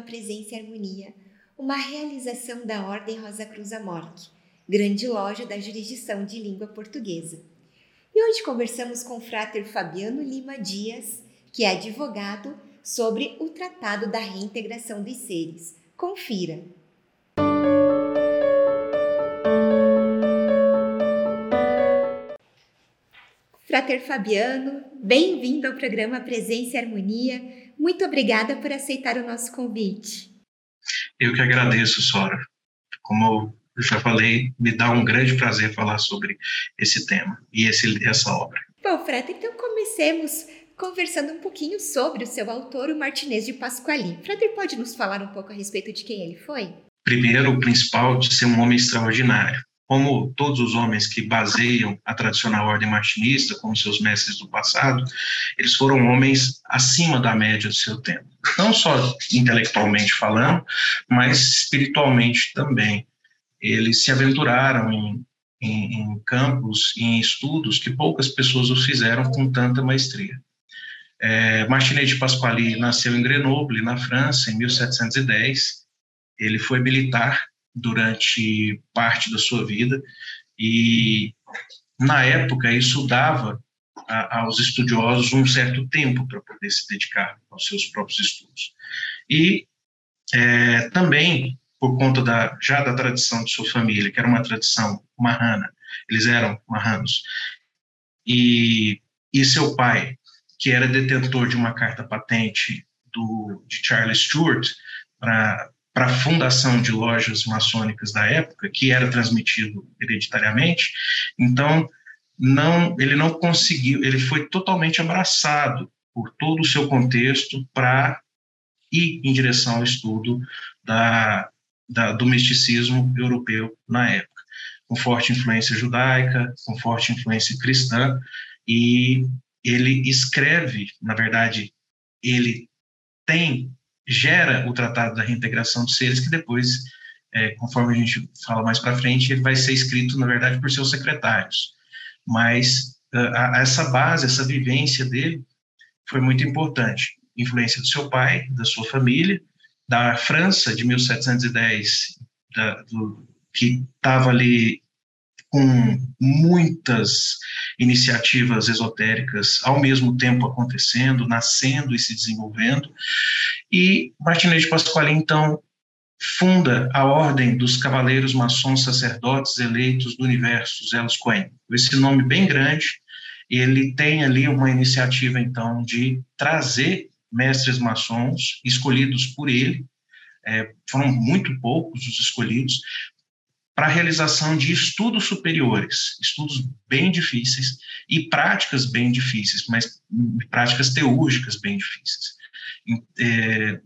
um programa Presença e Harmonia, uma realização da Ordem Rosa Cruz Amorque, grande loja da jurisdição de língua portuguesa. E hoje conversamos com o frater Fabiano Lima Dias, que é advogado, sobre o Tratado da Reintegração dos Seres. Confira! Frater Fabiano, bem-vindo ao programa Presença e Harmonia. Muito obrigada por aceitar o nosso convite. Eu que agradeço, Sora. Como eu já falei, me dá um grande prazer falar sobre esse tema e esse, essa obra. Bom, Frater, então comecemos conversando um pouquinho sobre o seu autor, o Martinez de Pasquali. Frater, pode nos falar um pouco a respeito de quem ele foi? Primeiro, o principal de ser um homem extraordinário como todos os homens que baseiam a tradicional ordem martinista, como seus mestres do passado, eles foram homens acima da média do seu tempo. Não só intelectualmente falando, mas espiritualmente também. Eles se aventuraram em, em, em campos e em estudos que poucas pessoas o fizeram com tanta maestria. É, Martinet de Pasquali nasceu em Grenoble, na França, em 1710. Ele foi militar durante parte da sua vida. E na época isso dava a, aos estudiosos um certo tempo para poder se dedicar aos seus próprios estudos. E é, também por conta da já da tradição de sua família que era uma tradição marrana eles eram marranos e e seu pai que era detentor de uma carta patente do de Charles Stuart para para a fundação de lojas maçônicas da época, que era transmitido hereditariamente. Então, não, ele não conseguiu, ele foi totalmente abraçado por todo o seu contexto para ir em direção ao estudo da, da, do misticismo europeu na época, com forte influência judaica, com forte influência cristã, e ele escreve, na verdade, ele tem gera o Tratado da Reintegração dos Seres, que depois, é, conforme a gente fala mais para frente, ele vai ser escrito, na verdade, por seus secretários. Mas a, a essa base, essa vivência dele foi muito importante. Influência do seu pai, da sua família, da França de 1710, da, do, que estava ali com muitas iniciativas esotéricas ao mesmo tempo acontecendo, nascendo e se desenvolvendo. E Martinez de Pasquale, então, funda a Ordem dos Cavaleiros Maçons Sacerdotes Eleitos do Universo, Zelos Cohen. Esse nome bem grande, ele tem ali uma iniciativa, então, de trazer mestres maçons escolhidos por ele, é, foram muito poucos os escolhidos, para a realização de estudos superiores, estudos bem difíceis e práticas bem difíceis, mas práticas teúrgicas bem difíceis. É,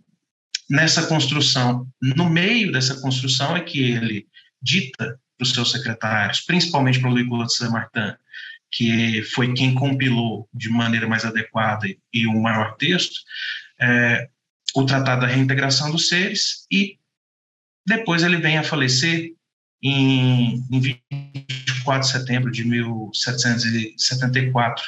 nessa construção, no meio dessa construção é que ele dita para os seus secretários, principalmente para o Louis de Saint-Martin, que foi quem compilou de maneira mais adequada e o maior texto, é, o Tratado da Reintegração dos Seres, e depois ele vem a falecer em, em 24 de setembro de 1774,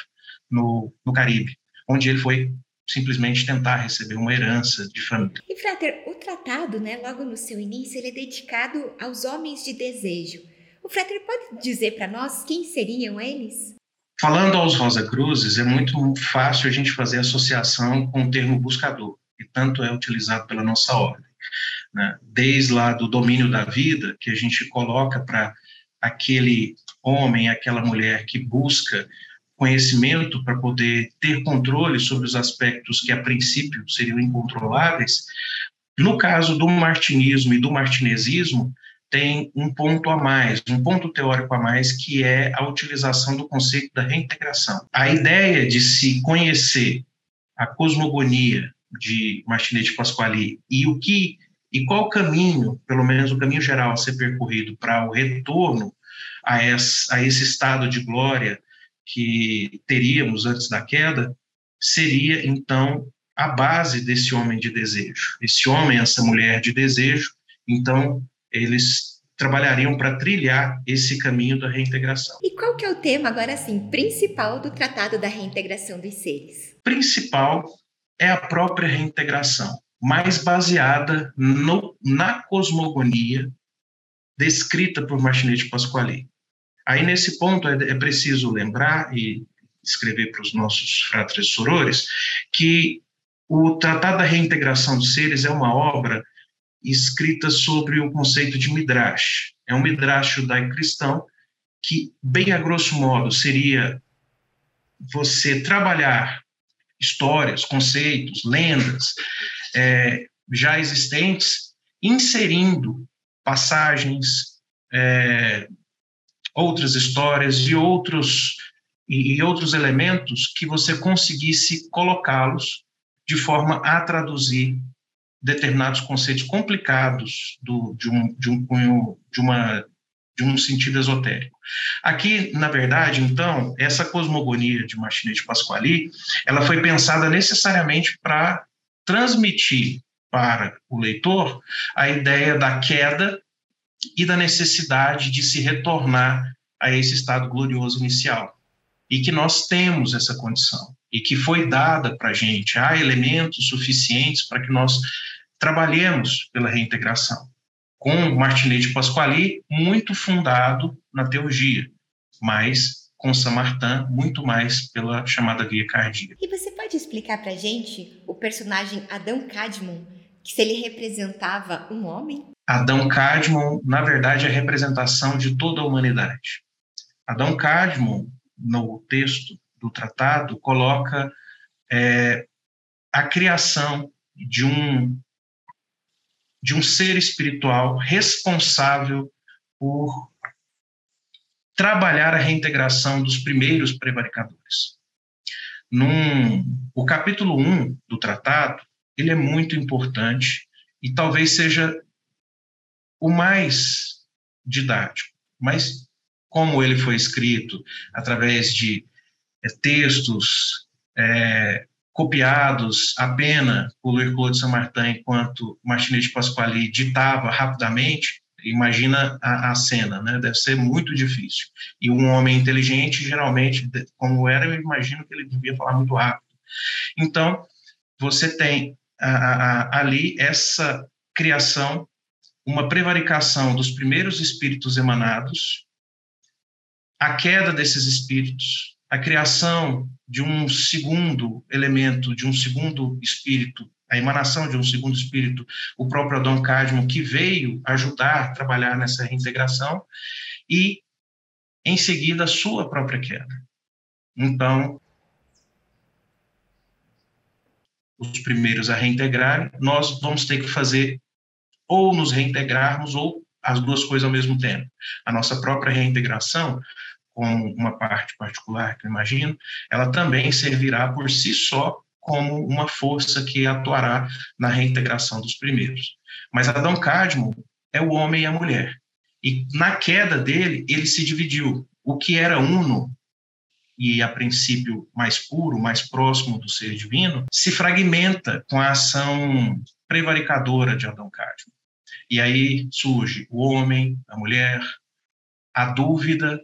no, no Caribe, onde ele foi simplesmente tentar receber uma herança de família. E, Frater, o tratado, né, logo no seu início, ele é dedicado aos homens de desejo. O Frater pode dizer para nós quem seriam eles? Falando aos Rosa Cruzes, é muito fácil a gente fazer associação com o termo buscador, e tanto é utilizado pela nossa ordem né? desde lá do domínio da vida, que a gente coloca para aquele homem, aquela mulher que busca conhecimento para poder ter controle sobre os aspectos que a princípio seriam incontroláveis. No caso do martinismo e do martinesismo, tem um ponto a mais, um ponto teórico a mais, que é a utilização do conceito da reintegração. A ideia de se conhecer a cosmogonia de Martinez de Pasquali e o que e qual o caminho, pelo menos o caminho geral a ser percorrido para o retorno a esse, a esse estado de glória que teríamos antes da queda, seria então a base desse homem de desejo. Esse homem, essa mulher de desejo, então eles trabalhariam para trilhar esse caminho da reintegração. E qual que é o tema agora assim principal do Tratado da Reintegração dos Seres? Principal é a própria reintegração mais baseada no, na cosmogonia descrita por Martinete Pasquale. Aí, nesse ponto, é, é preciso lembrar e escrever para os nossos fratres sorores que o Tratado da Reintegração dos Seres é uma obra escrita sobre o conceito de Midrash. É um Midrash judaico-cristão que, bem a grosso modo, seria você trabalhar histórias, conceitos, lendas é, já existentes, inserindo passagens, é, outras histórias e outros e, e outros elementos que você conseguisse colocá-los de forma a traduzir determinados conceitos complicados do, de, um, de um de, uma, de um sentido esotérico. Aqui, na verdade, então, essa cosmogonia de Martinez Pasquali, ela foi pensada necessariamente para transmitir para o leitor a ideia da queda e da necessidade de se retornar a esse estado glorioso inicial. E que nós temos essa condição e que foi dada para a gente. Há elementos suficientes para que nós trabalhemos pela reintegração. Com Martinete Pasquali, muito fundado na teologia, mas com Saint-Martin, muito mais pela chamada via cardíaca. E você pode explicar para a gente o personagem Adão Cadmon, que se ele representava um homem? Adão Cadmon, na verdade, é a representação de toda a humanidade. Adão Cadmon, no texto do tratado coloca é, a criação de um de um ser espiritual responsável por trabalhar a reintegração dos primeiros prevaricadores. Num, o capítulo 1 do tratado, ele é muito importante e talvez seja o mais didático, mas como ele foi escrito através de é, textos é, copiados apenas por Louis Claude Saint-Martin, enquanto Martinez de Pasquale ditava rapidamente, imagina a, a, cena, né? Deve ser muito difícil. E um homem inteligente, geralmente, como era, eu imagino que ele devia falar muito rápido. Então, você tem a, a, ali essa criação, uma prevaricação dos primeiros espíritos emanados, a queda desses espíritos, a criação de um segundo elemento, de um segundo espírito, a emanação de um segundo espírito, o próprio Adão Cadmo, que veio ajudar a trabalhar nessa reintegração, e, em seguida, a sua própria queda. Então, os primeiros a reintegrar, nós vamos ter que fazer ou nos reintegrarmos ou as duas coisas ao mesmo tempo. A nossa própria reintegração como uma parte particular, que eu imagino, ela também servirá por si só como uma força que atuará na reintegração dos primeiros. Mas Adão Cadmo é o homem e a mulher. E na queda dele, ele se dividiu. O que era uno e a princípio mais puro, mais próximo do ser divino, se fragmenta com a ação prevaricadora de Adão Cadmo. E aí surge o homem, a mulher, a dúvida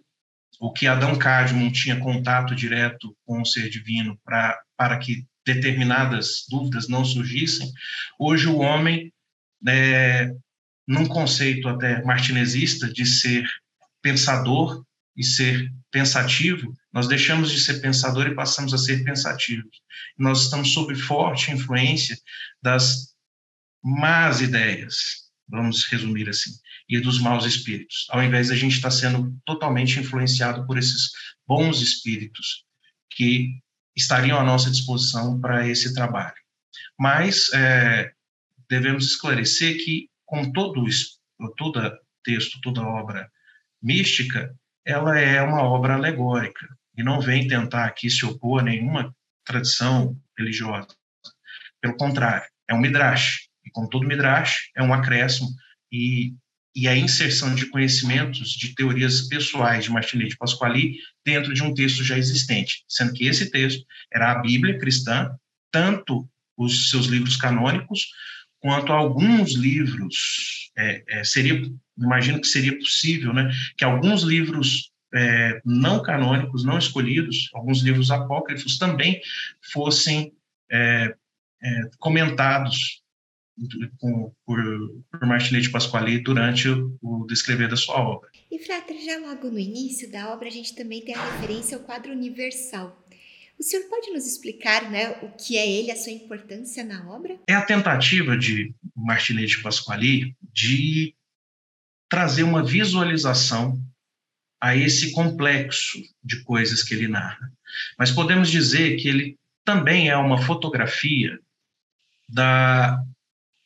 o que Adão Cadmon tinha contato direto com o ser divino pra, para que determinadas dúvidas não surgissem, hoje o homem, é, num conceito até martinezista de ser pensador e ser pensativo, nós deixamos de ser pensador e passamos a ser pensativos. Nós estamos sob forte influência das más ideias, vamos resumir assim e dos maus espíritos, ao invés de a gente estar sendo totalmente influenciado por esses bons espíritos que estariam à nossa disposição para esse trabalho. Mas é, devemos esclarecer que, com todo texto, toda obra mística, ela é uma obra alegórica e não vem tentar aqui se opor a nenhuma tradição religiosa. Pelo contrário, é um midrash. E como todo midrash, é um acréscimo e e a inserção de conhecimentos de teorias pessoais de Martinez de Pasquali dentro de um texto já existente, sendo que esse texto era a Bíblia cristã, tanto os seus livros canônicos, quanto alguns livros, é, é, seria, imagino que seria possível, né, que alguns livros é, não canônicos, não escolhidos, alguns livros apócrifos também fossem é, é, comentados com, por, por Martinete Pasquale durante o, o descrever da sua obra. E, Frater, já logo no início da obra, a gente também tem a referência ao quadro universal. O senhor pode nos explicar né, o que é ele, a sua importância na obra? É a tentativa de Martinete Pasquale de trazer uma visualização a esse complexo de coisas que ele narra. Mas podemos dizer que ele também é uma fotografia da,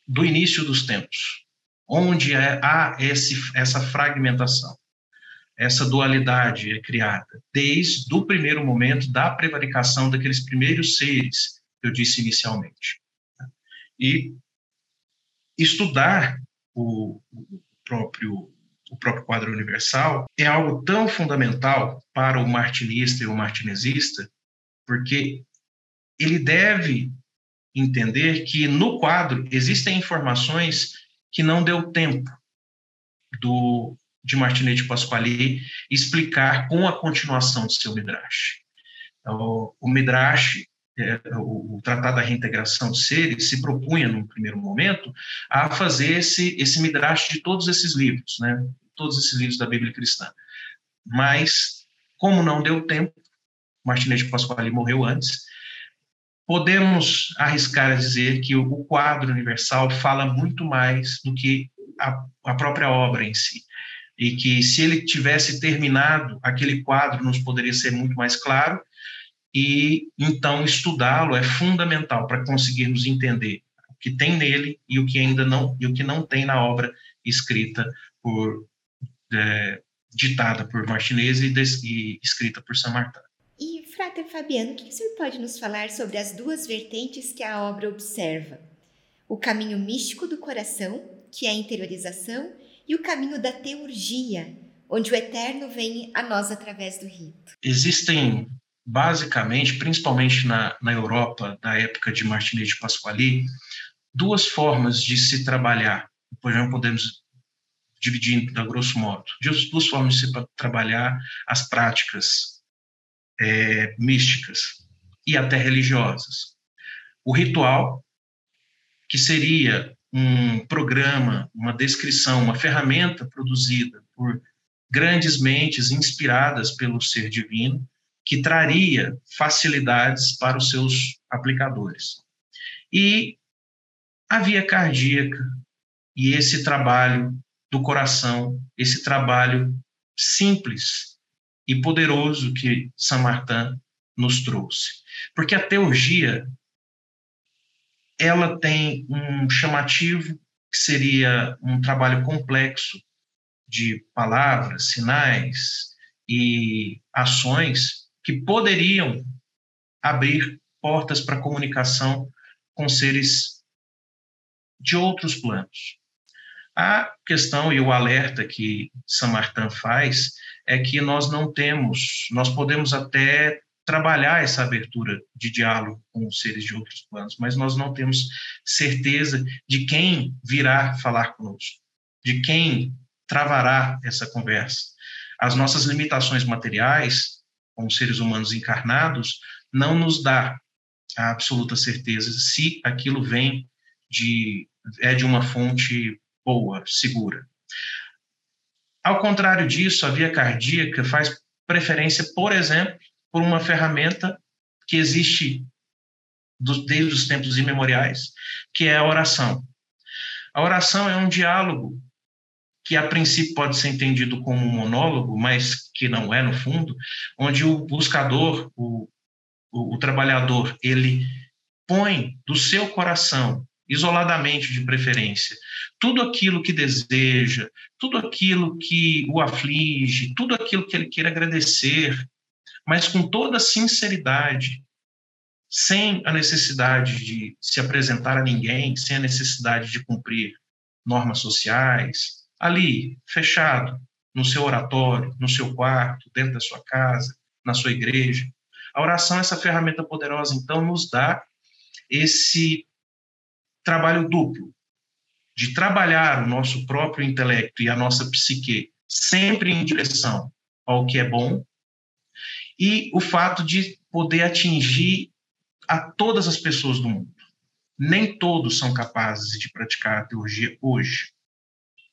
do início dos tempos, onde é, há esse, essa fragmentação, essa dualidade é criada, desde o primeiro momento da prevaricação daqueles primeiros seres que eu disse inicialmente. E estudar o, o próprio o próprio quadro universal, é algo tão fundamental para o martinista e o martinesista, porque ele deve entender que no quadro existem informações que não deu tempo do de Martinete Pasquale explicar com a continuação do seu Midrash. O, o Midrash, é, o, o, Tratado da Reintegração de Seres, se propunha, num primeiro momento, a fazer esse, esse Midrash de todos esses livros, né? todos esses livros da Bíblia cristã. Mas, como não deu tempo, Martinez de Pasquale morreu antes, podemos arriscar a dizer que o quadro universal fala muito mais do que a, a própria obra em si. E que se ele tivesse terminado, aquele quadro nos poderia ser muito mais claro, e então estudá-lo é fundamental para conseguirmos entender o que tem nele e o que ainda não e o que não tem na obra escrita por é, ditada por Martinez e, e escrita por Samartano. Fabiano, o que o senhor pode nos falar sobre as duas vertentes que a obra observa? O caminho místico do coração, que é a interiorização, e o caminho da teurgia, onde o eterno vem a nós através do rito. Existem, basicamente, principalmente na, na Europa da época de Martinez de Pasquali, duas formas de se trabalhar. Depois não podemos dividindo a grosso modo, duas formas de se trabalhar as práticas é, místicas e até religiosas. O ritual, que seria um programa, uma descrição, uma ferramenta produzida por grandes mentes inspiradas pelo ser divino, que traria facilidades para os seus aplicadores. E a via cardíaca e esse trabalho do coração, esse trabalho simples e poderoso que Saint Martin nos trouxe. Porque a teurgia ela tem um chamativo que seria um trabalho complexo de palavras, sinais e ações que poderiam abrir portas para comunicação com seres de outros planos. A questão e o alerta que São Martin faz é que nós não temos, nós podemos até trabalhar essa abertura de diálogo com os seres de outros planos, mas nós não temos certeza de quem virá falar conosco, de quem travará essa conversa. As nossas limitações materiais, como seres humanos encarnados, não nos dá a absoluta certeza se aquilo vem de é de uma fonte boa, segura. Ao contrário disso, a via cardíaca faz preferência, por exemplo, por uma ferramenta que existe desde os tempos imemoriais, que é a oração. A oração é um diálogo que a princípio pode ser entendido como um monólogo, mas que não é no fundo, onde o buscador, o, o, o trabalhador, ele põe do seu coração isoladamente de preferência. Tudo aquilo que deseja, tudo aquilo que o aflige, tudo aquilo que ele queira agradecer, mas com toda sinceridade, sem a necessidade de se apresentar a ninguém, sem a necessidade de cumprir normas sociais, ali, fechado, no seu oratório, no seu quarto, dentro da sua casa, na sua igreja. A oração, essa ferramenta poderosa, então, nos dá esse trabalho duplo, de trabalhar o nosso próprio intelecto e a nossa psique sempre em direção ao que é bom, e o fato de poder atingir a todas as pessoas do mundo. nem todos são capazes de praticar a teologia hoje.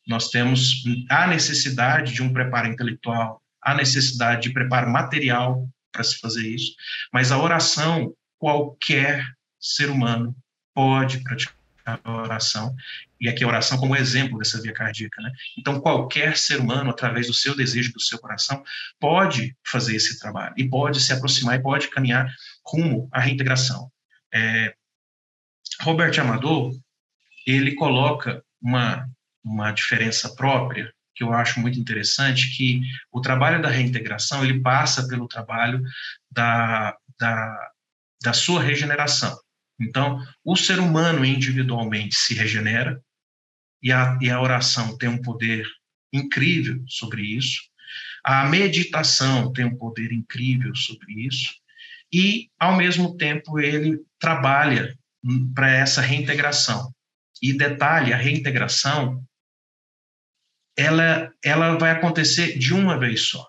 Nós temos a necessidade de um preparo intelectual, a necessidade de preparo material para se fazer isso, mas a oração, qualquer ser humano pode praticar a oração, e aqui a oração como exemplo dessa via cardíaca, né? Então, qualquer ser humano, através do seu desejo, do seu coração, pode fazer esse trabalho, e pode se aproximar, e pode caminhar rumo à reintegração. É, Robert Amador, ele coloca uma, uma diferença própria que eu acho muito interessante, que o trabalho da reintegração, ele passa pelo trabalho da, da, da sua regeneração. Então, o ser humano individualmente se regenera, e a, e a oração tem um poder incrível sobre isso, a meditação tem um poder incrível sobre isso, e, ao mesmo tempo, ele trabalha para essa reintegração. E detalhe, a reintegração ela, ela vai acontecer de uma vez só.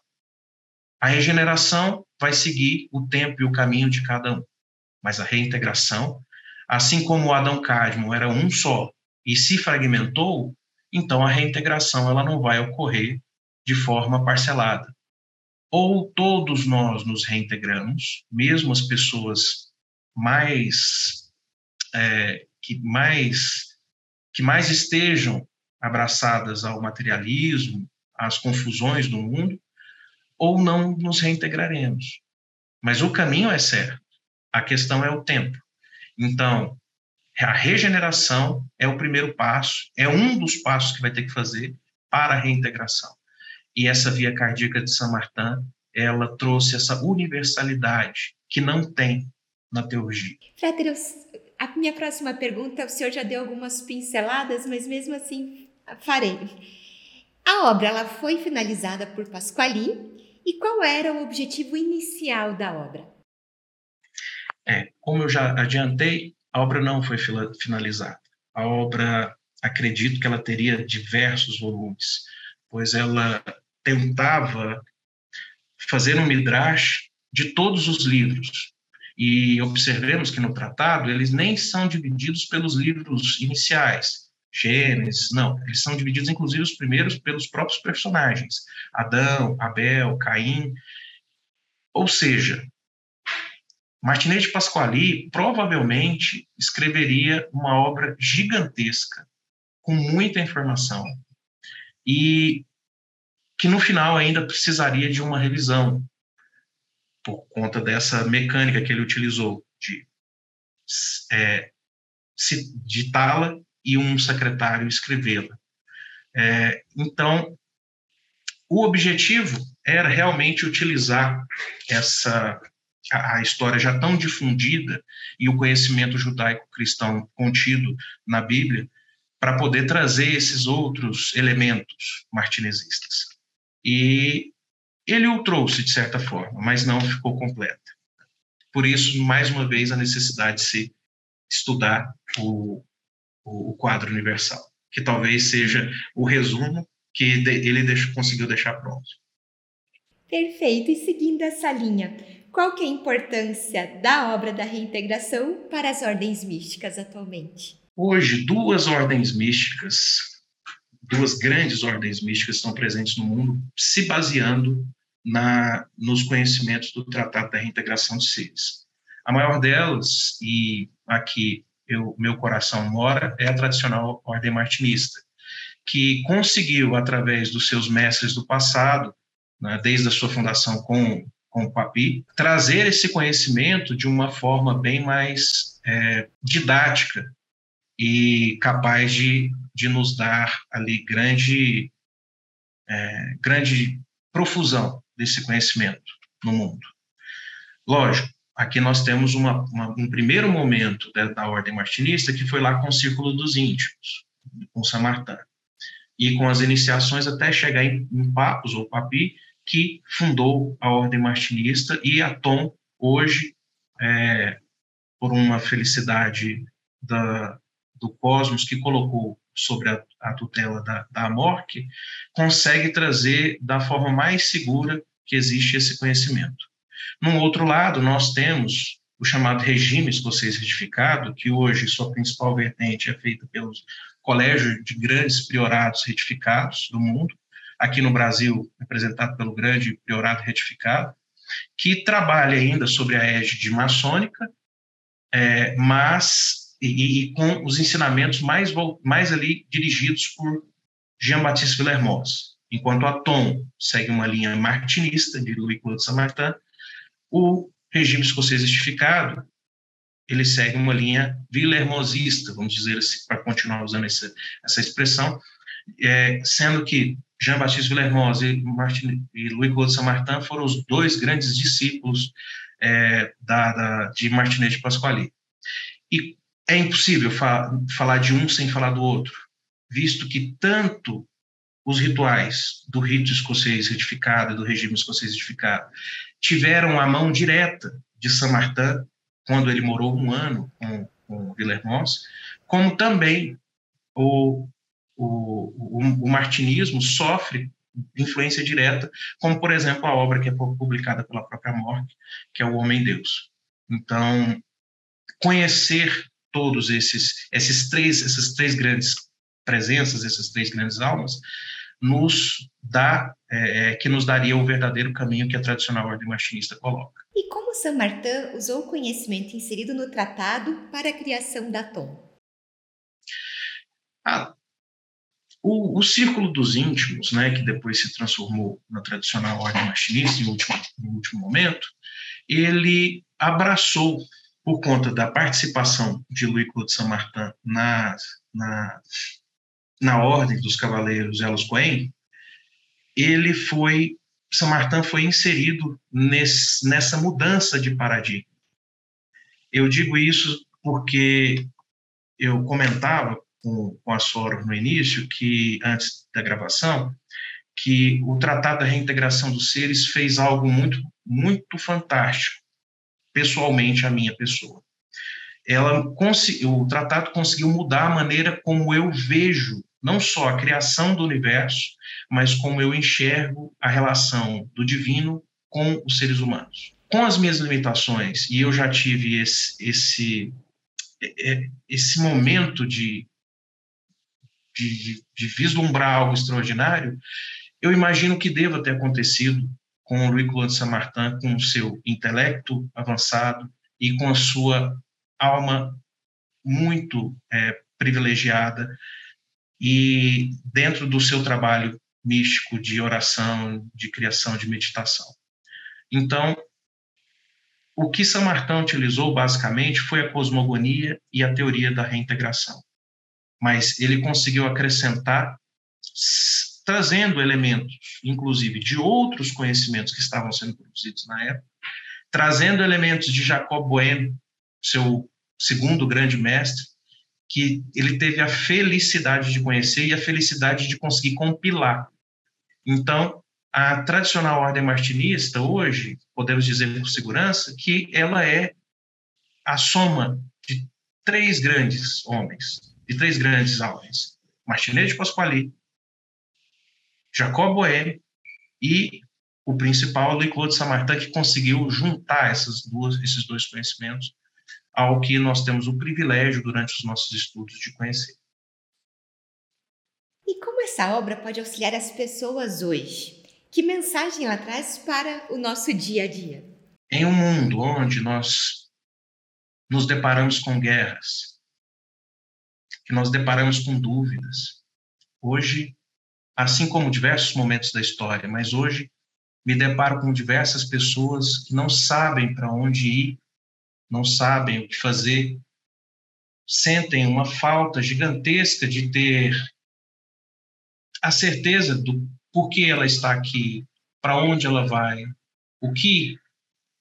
A regeneração vai seguir o tempo e o caminho de cada um. Mas a reintegração, assim como Adão Cadmo era um só e se fragmentou, então a reintegração ela não vai ocorrer de forma parcelada. Ou todos nós nos reintegramos, mesmo as pessoas mais é, que mais que mais estejam abraçadas ao materialismo, às confusões do mundo, ou não nos reintegraremos. Mas o caminho é certo. A questão é o tempo. Então, a regeneração é o primeiro passo, é um dos passos que vai ter que fazer para a reintegração. E essa via cardíaca de São Martin, ela trouxe essa universalidade que não tem na teologia. Frater, a minha próxima pergunta, o senhor já deu algumas pinceladas, mas mesmo assim farei. A obra ela foi finalizada por Pasquali e qual era o objetivo inicial da obra? É, como eu já adiantei, a obra não foi finalizada. A obra, acredito que ela teria diversos volumes, pois ela tentava fazer um midrash de todos os livros, e observemos que no tratado eles nem são divididos pelos livros iniciais, Gênesis, não, eles são divididos inclusive os primeiros pelos próprios personagens, Adão, Abel, Caim. Ou seja, Martinez de Pasquali provavelmente escreveria uma obra gigantesca, com muita informação, e que no final ainda precisaria de uma revisão, por conta dessa mecânica que ele utilizou de é, ditá-la e um secretário escrevê-la. É, então, o objetivo era realmente utilizar essa a, história já tão difundida e o conhecimento judaico-cristão contido na Bíblia para poder trazer esses outros elementos martinezistas. E ele o trouxe, de certa forma, mas não ficou completa. Por isso, mais uma vez, a necessidade de se estudar o, o, quadro universal, que talvez seja o resumo que ele deixou, conseguiu deixar pronto. Perfeito. E seguindo essa linha, qual que é a importância da obra da reintegração para as ordens místicas atualmente? Hoje, duas ordens místicas, duas grandes ordens místicas estão presentes no mundo, se baseando na, nos conhecimentos do Tratado da Reintegração de Seres. A maior delas, e aqui eu, meu coração mora, é a tradicional Ordem Martinista, que conseguiu, através dos seus mestres do passado, né, desde a sua fundação com, com o Papi, trazer esse conhecimento de uma forma bem mais é, didática e capaz de, de nos dar ali grande, é, grande profusão desse conhecimento no mundo. Lógico, aqui nós temos uma, uma, um primeiro momento da, da, ordem martinista que foi lá com o Círculo dos Íntimos, com São Martin, e com as iniciações até chegar em, em Papos ou Papi, que fundou a ordem martinista, e a Tom, hoje, é, por uma felicidade da, do cosmos que colocou sobre a, a tutela da, da AMORC, consegue trazer da forma mais segura que existe esse conhecimento. Num outro lado, nós temos o chamado regime escocês retificado, que hoje sua principal vertente é feita pelos colégios de grandes priorados retificados do mundo, aqui no Brasil representado pelo grande priorado retificado, que trabalha ainda sobre a égide maçônica, é, mas e, e, com os ensinamentos mais, mais ali dirigidos por Jean-Baptiste Villermoz. Enquanto a Tom segue uma linha martinista de Louis-Claude Saint-Martin, o regime escocês justificado ele segue uma linha villermosista, vamos dizer assim, para continuar usando essa, essa expressão, é, sendo que Jean-Baptiste Villermoz e, e Louis-Claude Saint-Martin foram os dois grandes discípulos é, da, da, de Martinet de Pasquali. E é impossível fa falar de um sem falar do outro, visto que tanto os rituais do rito escocês retificado, do regime escocês retificado, tiveram a mão direta de Saint-Martin, quando ele morou um ano com, com Villermoz, como também o, o, o, o martinismo sofre influência direta, como, por exemplo, a obra que é publicada pela própria Morte, que é O Homem-Deus. Então, conhecer todos esses, esses três, essas três grandes presenças, essas três grandes almas, nos dá, é, é, que nos daria o verdadeiro caminho que a tradicional ordem machinista coloca. E como Saint Martin usou o conhecimento inserido no tratado para a criação da Tom? Ah, o, o, Círculo dos Íntimos, né, que depois se transformou na tradicional ordem machinista em último, em último momento, ele abraçou, por conta da participação de Louis Claude Saint-Martin na, na, na ordem dos cavaleiros Elos Cohen, ele foi, Saint-Martin foi inserido nesse, nessa mudança de paradigma. Eu digo isso porque eu comentava com, com a Soro no início, que antes da gravação, que o Tratado da Reintegração dos Seres fez algo muito, muito fantástico, pessoalmente, a minha pessoa. Ela, o tratado conseguiu mudar a maneira como eu vejo não só a criação do universo, mas como eu enxergo a relação do divino com os seres humanos. Com as minhas limitações, e eu já tive esse, esse, é, é, esse momento de, de, de vislumbrar algo extraordinário, eu imagino que deva ter acontecido com o Louis-Claude Saint-Martin, com o seu intelecto avançado e com a sua alma muito é, privilegiada e dentro do seu trabalho místico de oração, de criação, de meditação. Então, o que São Martão utilizou basicamente foi a cosmogonia e a teoria da reintegração. Mas ele conseguiu acrescentar, trazendo elementos, inclusive, de outros conhecimentos que estavam sendo produzidos na época, trazendo elementos de Jacob Boehme, seu segundo grande mestre, que ele teve a felicidade de conhecer e a felicidade de conseguir compilar. Então, a tradicional ordem martinista, hoje, podemos dizer com segurança, que ela é a soma de três grandes homens, de três grandes homens: Martinez de Pasquali, Jacob Boehme e o principal, Louis Claude Samartin, que conseguiu juntar essas duas, esses dois conhecimentos ao que nós temos o privilégio durante os nossos estudos de conhecer. E como essa obra pode auxiliar as pessoas hoje? Que mensagem ela traz para o nosso dia a dia? Em um mundo onde nós nos deparamos com guerras, que nós deparamos com dúvidas, hoje, assim como diversos momentos da história, mas hoje me deparo com diversas pessoas que não sabem para onde ir não sabem o que fazer, sentem uma falta gigantesca de ter a certeza do porquê ela está aqui, para onde ela vai, o que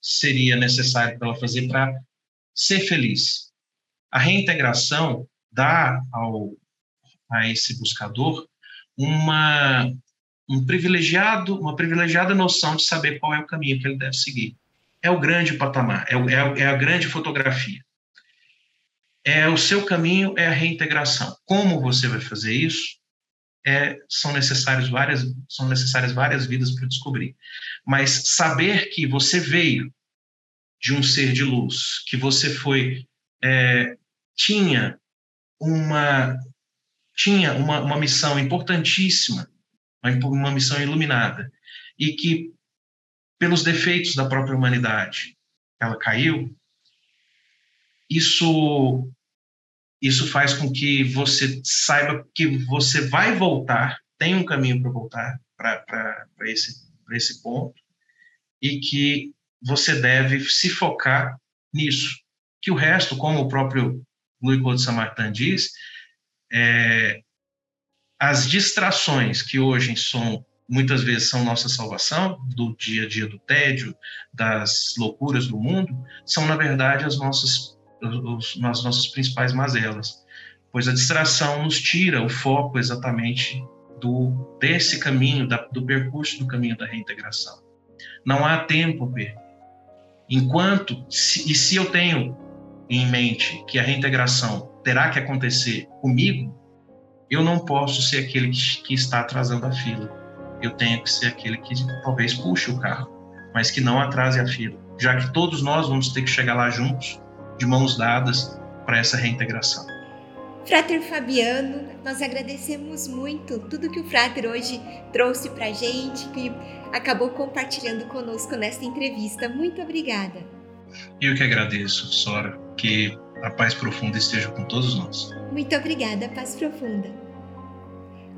seria necessário para ela fazer para ser feliz. A reintegração dá ao, a esse buscador uma um privilegiado, uma privilegiada noção de saber qual é o caminho que ele deve seguir é o grande patamar, é, é, é a grande fotografia. É o seu caminho, é a reintegração. Como você vai fazer isso? É, são necessárias várias são necessárias várias vidas para descobrir. Mas saber que você veio de um ser de luz, que você foi é, tinha uma tinha uma, uma missão importantíssima, uma, missão iluminada, e que pelos defeitos da própria humanidade ela caiu, isso isso faz com que você saiba que você vai voltar, tem um caminho para voltar para esse, esse ponto, e que você deve se focar nisso. Que o resto, como o próprio Louis Claude Samartin diz, é, as distrações que hoje são muitas vezes são nossa salvação do dia a dia do tédio, das loucuras do mundo, são na verdade as nossas os, as nossas principais mazelas, pois a distração nos tira o foco exatamente do desse caminho, da, do percurso do caminho da reintegração. Não há tempo, Pedro. Enquanto, se, e se eu tenho em mente que a reintegração terá que acontecer comigo, eu não posso ser aquele que, que está atrasando a fila. Eu tenho que ser aquele que talvez puxe o carro, mas que não atrase a fila, já que todos nós vamos ter que chegar lá juntos de mãos dadas para essa reintegração. Frater Fabiano, nós agradecemos muito tudo que o Frater hoje trouxe para a gente, que acabou compartilhando conosco nesta entrevista. Muito obrigada. Eu que agradeço, Sora, que a paz profunda esteja com todos nós. Muito obrigada, paz profunda.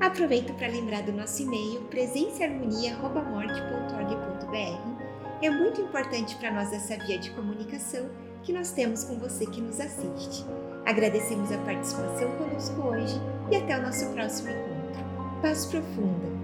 Aproveito para lembrar do nosso e-mail presençaharmonia.morte.org.br. É muito importante para nós essa via de comunicação que nós temos com você que nos assiste. Agradecemos a participação conosco hoje e até o nosso próximo encontro. Paz profunda!